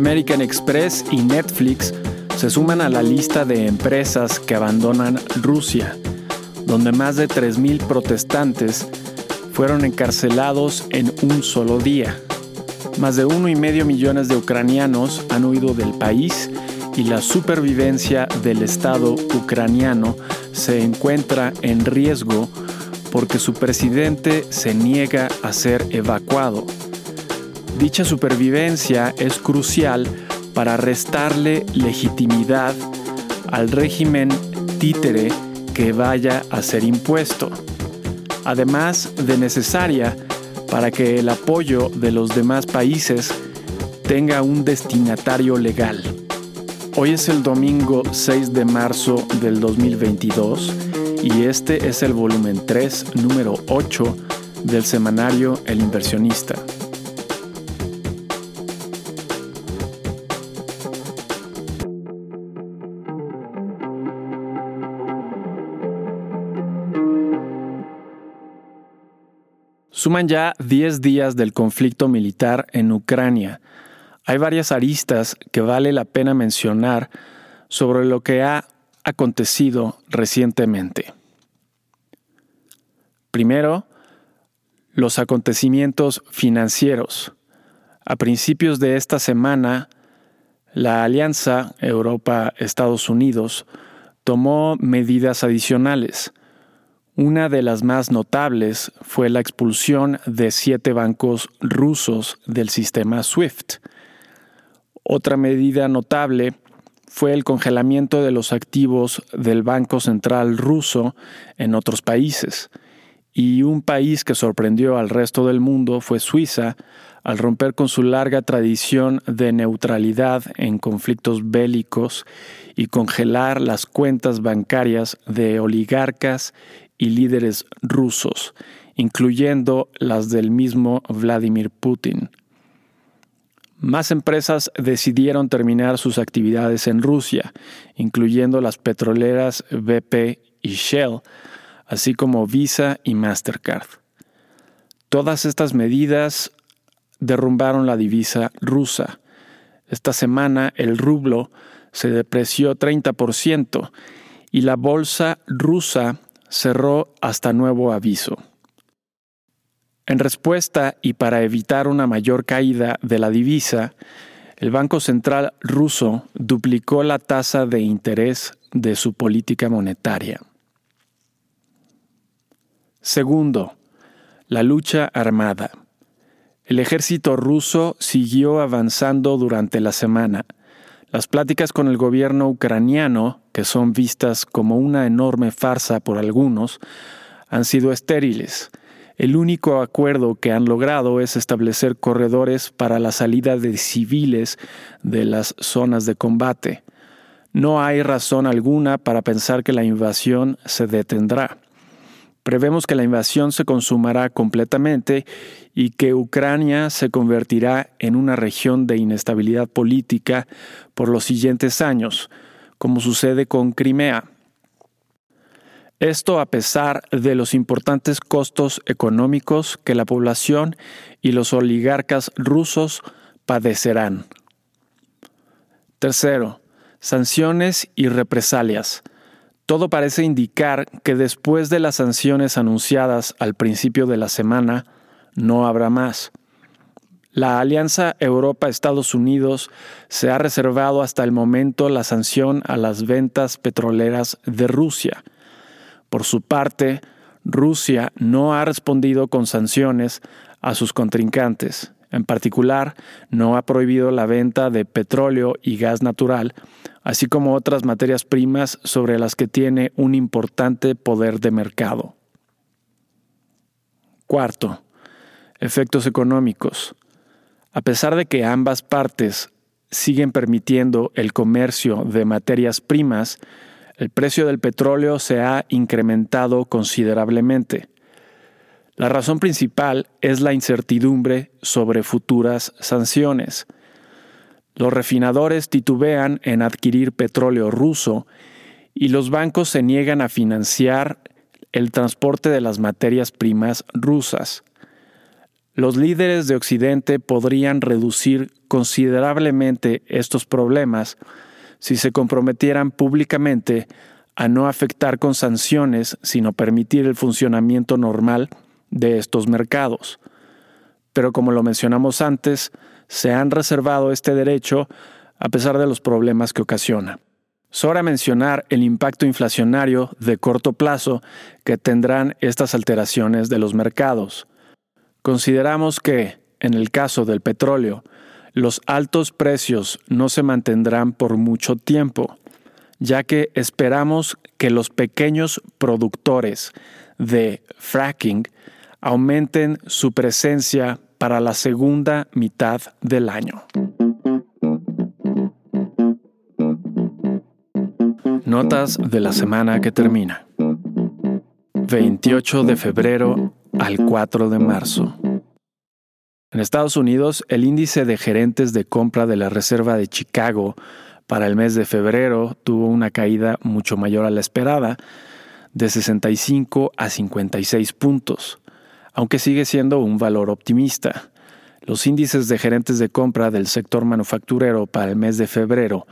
American Express y Netflix se suman a la lista de empresas que abandonan Rusia, donde más de 3.000 protestantes fueron encarcelados en un solo día. Más de uno y medio millones de ucranianos han huido del país y la supervivencia del Estado ucraniano se encuentra en riesgo porque su presidente se niega a ser evacuado. Dicha supervivencia es crucial para restarle legitimidad al régimen títere que vaya a ser impuesto, además de necesaria para que el apoyo de los demás países tenga un destinatario legal. Hoy es el domingo 6 de marzo del 2022 y este es el volumen 3, número 8 del semanario El inversionista. Suman ya 10 días del conflicto militar en Ucrania. Hay varias aristas que vale la pena mencionar sobre lo que ha acontecido recientemente. Primero, los acontecimientos financieros. A principios de esta semana, la Alianza Europa-Estados Unidos tomó medidas adicionales una de las más notables fue la expulsión de siete bancos rusos del sistema SWIFT. Otra medida notable fue el congelamiento de los activos del Banco Central ruso en otros países. Y un país que sorprendió al resto del mundo fue Suiza, al romper con su larga tradición de neutralidad en conflictos bélicos y congelar las cuentas bancarias de oligarcas y líderes rusos, incluyendo las del mismo Vladimir Putin. Más empresas decidieron terminar sus actividades en Rusia, incluyendo las petroleras BP y Shell, así como Visa y Mastercard. Todas estas medidas derrumbaron la divisa rusa. Esta semana el rublo se depreció 30% y la bolsa rusa cerró hasta nuevo aviso. En respuesta y para evitar una mayor caída de la divisa, el Banco Central ruso duplicó la tasa de interés de su política monetaria. Segundo, la lucha armada. El ejército ruso siguió avanzando durante la semana, las pláticas con el gobierno ucraniano, que son vistas como una enorme farsa por algunos, han sido estériles. El único acuerdo que han logrado es establecer corredores para la salida de civiles de las zonas de combate. No hay razón alguna para pensar que la invasión se detendrá. Prevemos que la invasión se consumará completamente y que Ucrania se convertirá en una región de inestabilidad política por los siguientes años, como sucede con Crimea. Esto a pesar de los importantes costos económicos que la población y los oligarcas rusos padecerán. Tercero, sanciones y represalias. Todo parece indicar que después de las sanciones anunciadas al principio de la semana, no habrá más. La Alianza Europa-Estados Unidos se ha reservado hasta el momento la sanción a las ventas petroleras de Rusia. Por su parte, Rusia no ha respondido con sanciones a sus contrincantes. En particular, no ha prohibido la venta de petróleo y gas natural, así como otras materias primas sobre las que tiene un importante poder de mercado. Cuarto, efectos económicos. A pesar de que ambas partes siguen permitiendo el comercio de materias primas, el precio del petróleo se ha incrementado considerablemente. La razón principal es la incertidumbre sobre futuras sanciones. Los refinadores titubean en adquirir petróleo ruso y los bancos se niegan a financiar el transporte de las materias primas rusas. Los líderes de Occidente podrían reducir considerablemente estos problemas si se comprometieran públicamente a no afectar con sanciones, sino permitir el funcionamiento normal de estos mercados. Pero como lo mencionamos antes, se han reservado este derecho a pesar de los problemas que ocasiona. Sobra mencionar el impacto inflacionario de corto plazo que tendrán estas alteraciones de los mercados. Consideramos que, en el caso del petróleo, los altos precios no se mantendrán por mucho tiempo, ya que esperamos que los pequeños productores de fracking aumenten su presencia para la segunda mitad del año. Notas de la semana que termina. 28 de febrero al 4 de marzo. En Estados Unidos, el índice de gerentes de compra de la Reserva de Chicago para el mes de febrero tuvo una caída mucho mayor a la esperada, de 65 a 56 puntos, aunque sigue siendo un valor optimista. Los índices de gerentes de compra del sector manufacturero para el mes de febrero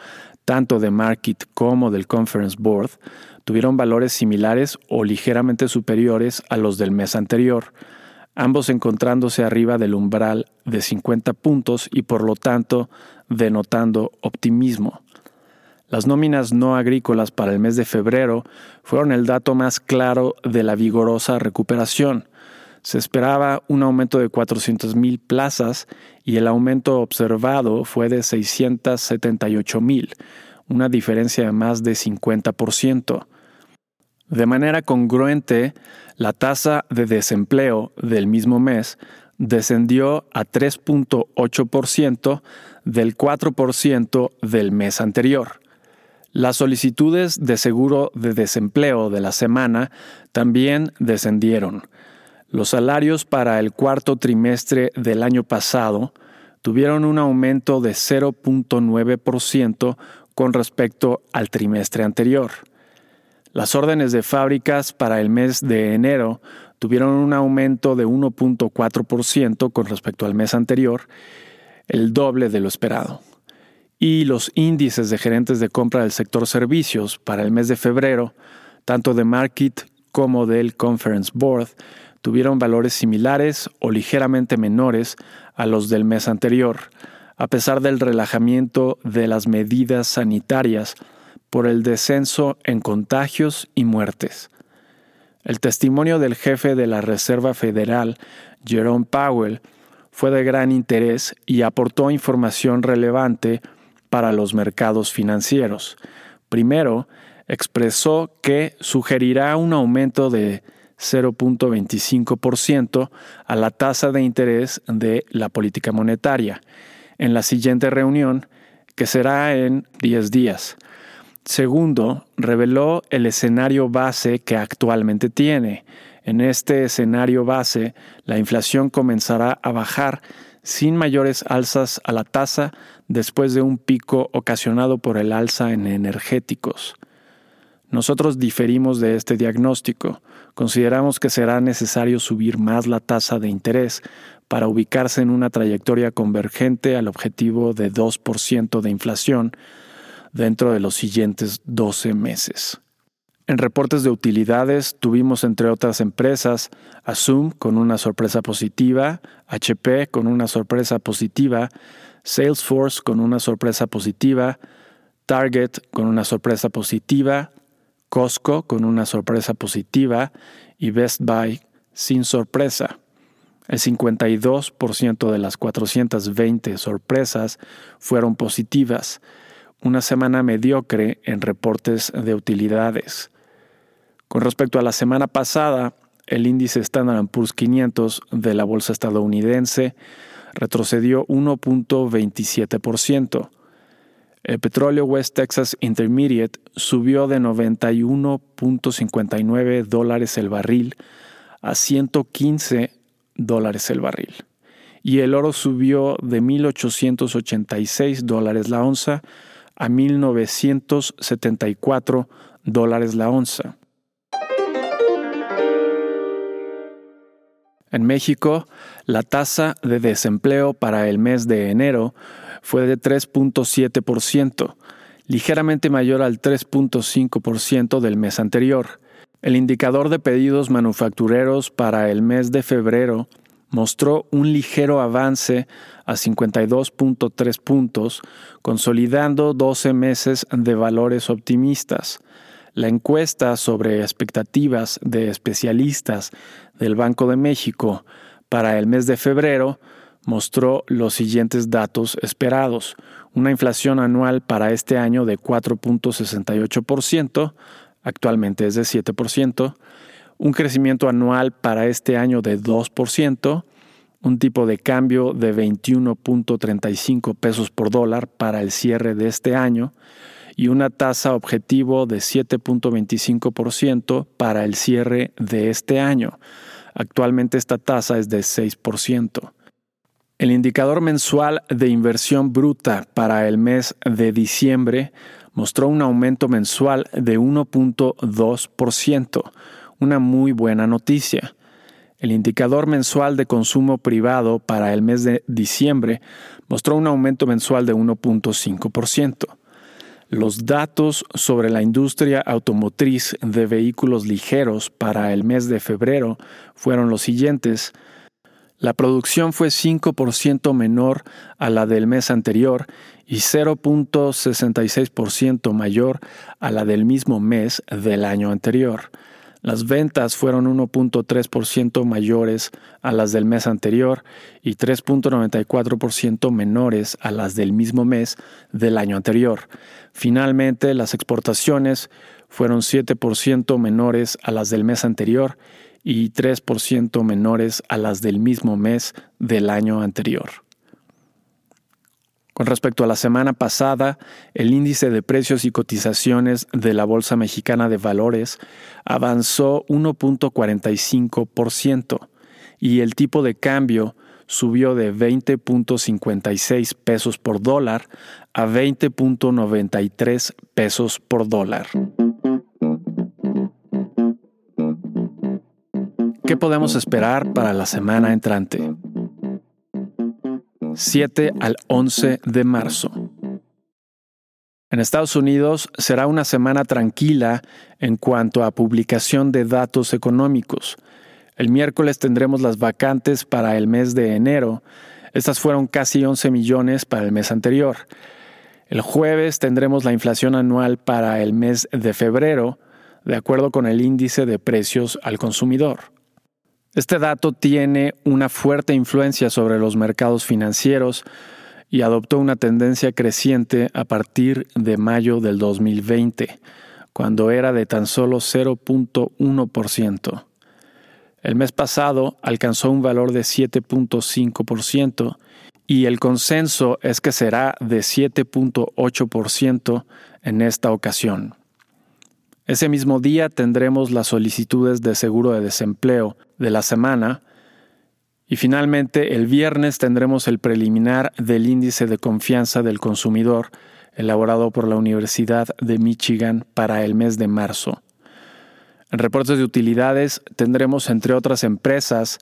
tanto de Market como del Conference Board, tuvieron valores similares o ligeramente superiores a los del mes anterior, ambos encontrándose arriba del umbral de 50 puntos y por lo tanto denotando optimismo. Las nóminas no agrícolas para el mes de febrero fueron el dato más claro de la vigorosa recuperación. Se esperaba un aumento de 400.000 plazas y el aumento observado fue de 678.000, una diferencia de más de 50%. De manera congruente, la tasa de desempleo del mismo mes descendió a 3.8% del 4% del mes anterior. Las solicitudes de seguro de desempleo de la semana también descendieron. Los salarios para el cuarto trimestre del año pasado tuvieron un aumento de 0.9% con respecto al trimestre anterior. Las órdenes de fábricas para el mes de enero tuvieron un aumento de 1.4% con respecto al mes anterior, el doble de lo esperado. Y los índices de gerentes de compra del sector servicios para el mes de febrero, tanto de Market como del Conference Board, tuvieron valores similares o ligeramente menores a los del mes anterior, a pesar del relajamiento de las medidas sanitarias por el descenso en contagios y muertes. El testimonio del jefe de la Reserva Federal, Jerome Powell, fue de gran interés y aportó información relevante para los mercados financieros. Primero, expresó que sugerirá un aumento de 0.25% a la tasa de interés de la política monetaria en la siguiente reunión, que será en 10 días. Segundo, reveló el escenario base que actualmente tiene. En este escenario base, la inflación comenzará a bajar sin mayores alzas a la tasa después de un pico ocasionado por el alza en energéticos. Nosotros diferimos de este diagnóstico. Consideramos que será necesario subir más la tasa de interés para ubicarse en una trayectoria convergente al objetivo de 2% de inflación dentro de los siguientes 12 meses. En reportes de utilidades tuvimos entre otras empresas Asum con una sorpresa positiva, HP con una sorpresa positiva, Salesforce con una sorpresa positiva, Target con una sorpresa positiva, Costco con una sorpresa positiva y Best Buy sin sorpresa. El 52% de las 420 sorpresas fueron positivas, una semana mediocre en reportes de utilidades. Con respecto a la semana pasada, el índice Standard Poor's 500 de la bolsa estadounidense retrocedió 1.27%, el petróleo West Texas Intermediate subió de 91.59 dólares el barril a 115 dólares el barril. Y el oro subió de 1.886 dólares la onza a 1.974 dólares la onza. En México, la tasa de desempleo para el mes de enero fue de 3.7%, ligeramente mayor al 3.5% del mes anterior. El indicador de pedidos manufactureros para el mes de febrero mostró un ligero avance a 52.3 puntos, consolidando 12 meses de valores optimistas. La encuesta sobre expectativas de especialistas del Banco de México para el mes de febrero mostró los siguientes datos esperados. Una inflación anual para este año de 4.68%, actualmente es de 7%, un crecimiento anual para este año de 2%, un tipo de cambio de 21.35 pesos por dólar para el cierre de este año y una tasa objetivo de 7.25% para el cierre de este año. Actualmente esta tasa es de 6%. El indicador mensual de inversión bruta para el mes de diciembre mostró un aumento mensual de 1.2%, una muy buena noticia. El indicador mensual de consumo privado para el mes de diciembre mostró un aumento mensual de 1.5%. Los datos sobre la industria automotriz de vehículos ligeros para el mes de febrero fueron los siguientes. La producción fue 5% menor a la del mes anterior y 0.66% mayor a la del mismo mes del año anterior. Las ventas fueron 1.3% mayores a las del mes anterior y 3.94% menores a las del mismo mes del año anterior. Finalmente, las exportaciones fueron 7% menores a las del mes anterior y 3% menores a las del mismo mes del año anterior. Con respecto a la semana pasada, el índice de precios y cotizaciones de la Bolsa Mexicana de Valores avanzó 1.45% y el tipo de cambio subió de 20.56 pesos por dólar a 20.93 pesos por dólar. ¿Qué podemos esperar para la semana entrante? 7 al 11 de marzo. En Estados Unidos será una semana tranquila en cuanto a publicación de datos económicos. El miércoles tendremos las vacantes para el mes de enero. Estas fueron casi 11 millones para el mes anterior. El jueves tendremos la inflación anual para el mes de febrero, de acuerdo con el índice de precios al consumidor. Este dato tiene una fuerte influencia sobre los mercados financieros y adoptó una tendencia creciente a partir de mayo del 2020, cuando era de tan solo 0.1%. El mes pasado alcanzó un valor de 7.5% y el consenso es que será de 7.8% en esta ocasión. Ese mismo día tendremos las solicitudes de seguro de desempleo de la semana y finalmente el viernes tendremos el preliminar del índice de confianza del consumidor elaborado por la Universidad de Michigan para el mes de marzo. En reportes de utilidades tendremos entre otras empresas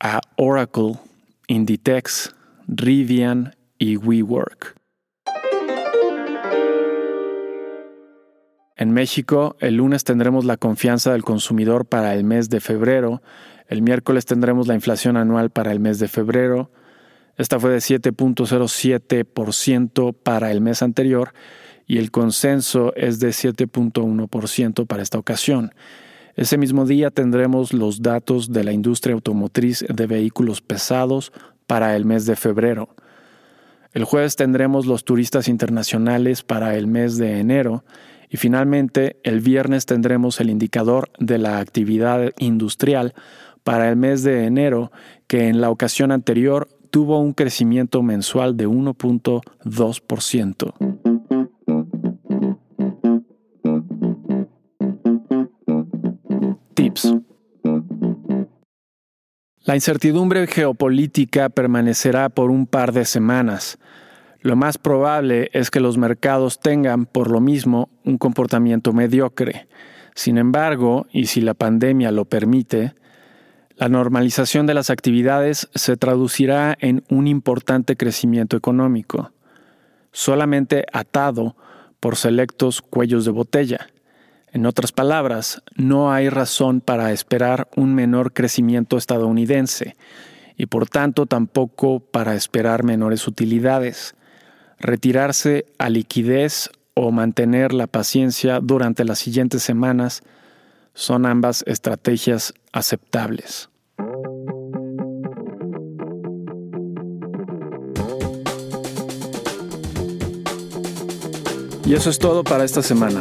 a Oracle, Inditex, Rivian y WeWork. En México, el lunes tendremos la confianza del consumidor para el mes de febrero, el miércoles tendremos la inflación anual para el mes de febrero, esta fue de 7.07% para el mes anterior y el consenso es de 7.1% para esta ocasión. Ese mismo día tendremos los datos de la industria automotriz de vehículos pesados para el mes de febrero. El jueves tendremos los turistas internacionales para el mes de enero y finalmente, el viernes tendremos el indicador de la actividad industrial para el mes de enero, que en la ocasión anterior tuvo un crecimiento mensual de 1.2%. Tips. La incertidumbre geopolítica permanecerá por un par de semanas. Lo más probable es que los mercados tengan, por lo mismo, un comportamiento mediocre. Sin embargo, y si la pandemia lo permite, La normalización de las actividades se traducirá en un importante crecimiento económico, solamente atado por selectos cuellos de botella. En otras palabras, no hay razón para esperar un menor crecimiento estadounidense y por tanto tampoco para esperar menores utilidades. Retirarse a liquidez o mantener la paciencia durante las siguientes semanas son ambas estrategias aceptables. Y eso es todo para esta semana.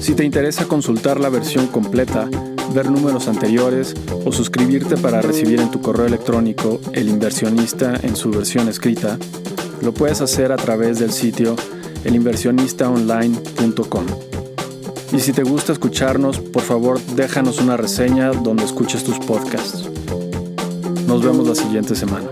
Si te interesa consultar la versión completa, ver números anteriores o suscribirte para recibir en tu correo electrónico El inversionista en su versión escrita, lo puedes hacer a través del sitio elinversionistaonline.com. Y si te gusta escucharnos, por favor déjanos una reseña donde escuches tus podcasts. Nos vemos la siguiente semana.